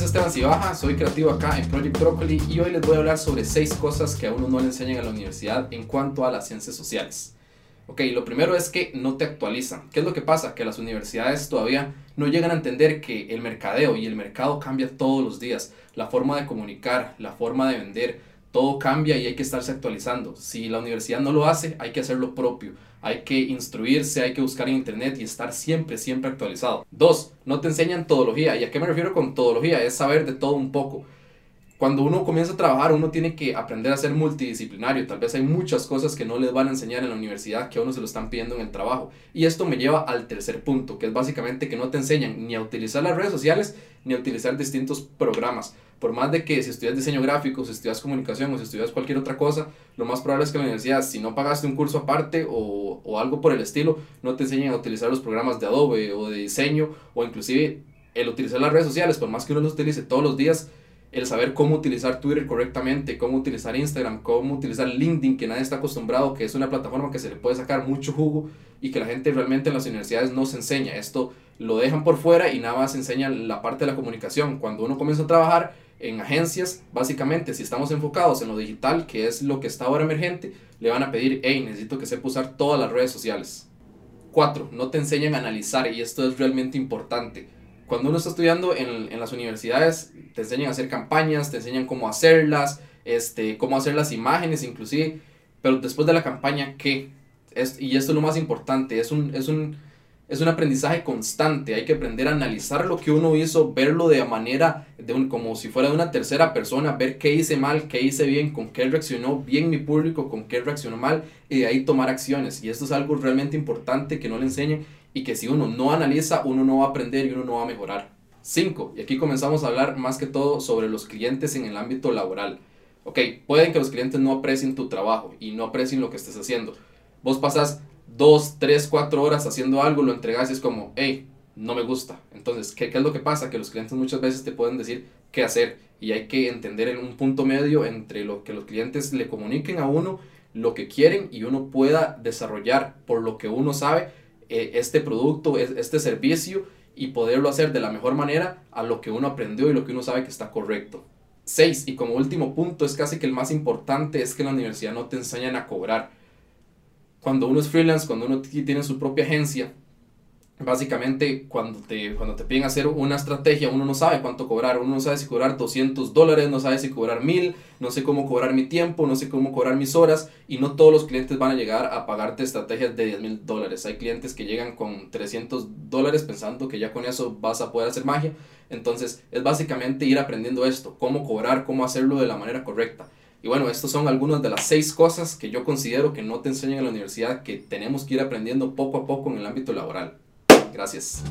Esteban Cibaja, soy creativo acá en Project Broccoli y hoy les voy a hablar sobre seis cosas que a uno no le enseñan en la universidad en cuanto a las ciencias sociales. Ok, lo primero es que no te actualizan. ¿Qué es lo que pasa? Que las universidades todavía no llegan a entender que el mercadeo y el mercado cambia todos los días. La forma de comunicar, la forma de vender, todo cambia y hay que estarse actualizando. Si la universidad no lo hace, hay que hacer lo propio. Hay que instruirse, hay que buscar en internet y estar siempre, siempre actualizado. Dos, no te enseñan todología. ¿Y a qué me refiero con todología? Es saber de todo un poco cuando uno comienza a trabajar, uno tiene que aprender a ser multidisciplinario. Tal vez hay muchas cosas que no les van a enseñar en la universidad que a uno se lo están pidiendo en el trabajo. Y esto me lleva al tercer punto, que es básicamente que no te enseñan ni a utilizar las redes sociales ni a utilizar distintos programas. Por más de que si estudias diseño gráfico, si estudias comunicación o si estudias cualquier otra cosa, lo más probable es que la universidad, si no pagaste un curso aparte o, o algo por el estilo, no te enseñen a utilizar los programas de Adobe o de diseño o inclusive el utilizar las redes sociales, por más que uno los utilice todos los días, el saber cómo utilizar Twitter correctamente, cómo utilizar Instagram, cómo utilizar LinkedIn, que nadie está acostumbrado, que es una plataforma que se le puede sacar mucho jugo y que la gente realmente en las universidades no se enseña. Esto lo dejan por fuera y nada más enseñan la parte de la comunicación. Cuando uno comienza a trabajar en agencias, básicamente, si estamos enfocados en lo digital, que es lo que está ahora emergente, le van a pedir, hey, necesito que sepa usar todas las redes sociales. 4. No te enseñan a analizar y esto es realmente importante cuando uno está estudiando en, en, las universidades, te enseñan a hacer campañas, te enseñan cómo hacerlas, este, cómo hacer las imágenes inclusive, pero después de la campaña, ¿qué? Es, y esto es lo más importante, es un, es, un, es un aprendizaje constante, hay que aprender a analizar lo que uno hizo, verlo de manera, de un, como si fuera de una tercera persona, ver qué hice mal, qué hice bien, con qué reaccionó bien mi público, con qué reaccionó mal, y de ahí tomar acciones. Y esto es algo realmente importante que no le enseñen y que si uno no analiza, uno no va a aprender y uno no va a mejorar. 5. Y aquí comenzamos a hablar más que todo sobre los clientes en el ámbito laboral. Ok, pueden que los clientes no aprecien tu trabajo y no aprecien lo que estés haciendo. Vos pasas 2, 3, 4 horas haciendo algo, lo entregas y es como, hey, no me gusta. Entonces, ¿qué, ¿qué, es lo que pasa? Que los clientes muchas veces te pueden decir qué hacer y hay que entender en un punto medio entre lo que los clientes le comuniquen a uno, lo que quieren y uno pueda desarrollar por lo que uno sabe eh, este producto, este servicio y poderlo hacer de la mejor manera a lo que uno aprendió y lo que uno sabe que está correcto. 6. Y como último punto, es casi que el más importante, es que en la universidad no te enseñan a cobrar. Cuando uno es freelance, cuando uno tiene su propia agencia, básicamente cuando te, cuando te piden hacer una estrategia, uno no sabe cuánto cobrar, uno no sabe si cobrar 200 dólares, no sabe si cobrar 1000, no sé cómo cobrar mi tiempo, no sé cómo cobrar mis horas y no todos los clientes van a llegar a pagarte estrategias de 10 mil dólares. Hay clientes que llegan con 300 dólares pensando que ya con eso vas a poder hacer magia. Entonces es básicamente ir aprendiendo esto, cómo cobrar, cómo hacerlo de la manera correcta. Y bueno, estas son algunas de las seis cosas que yo considero que no te enseñan en la universidad, que tenemos que ir aprendiendo poco a poco en el ámbito laboral. Gracias.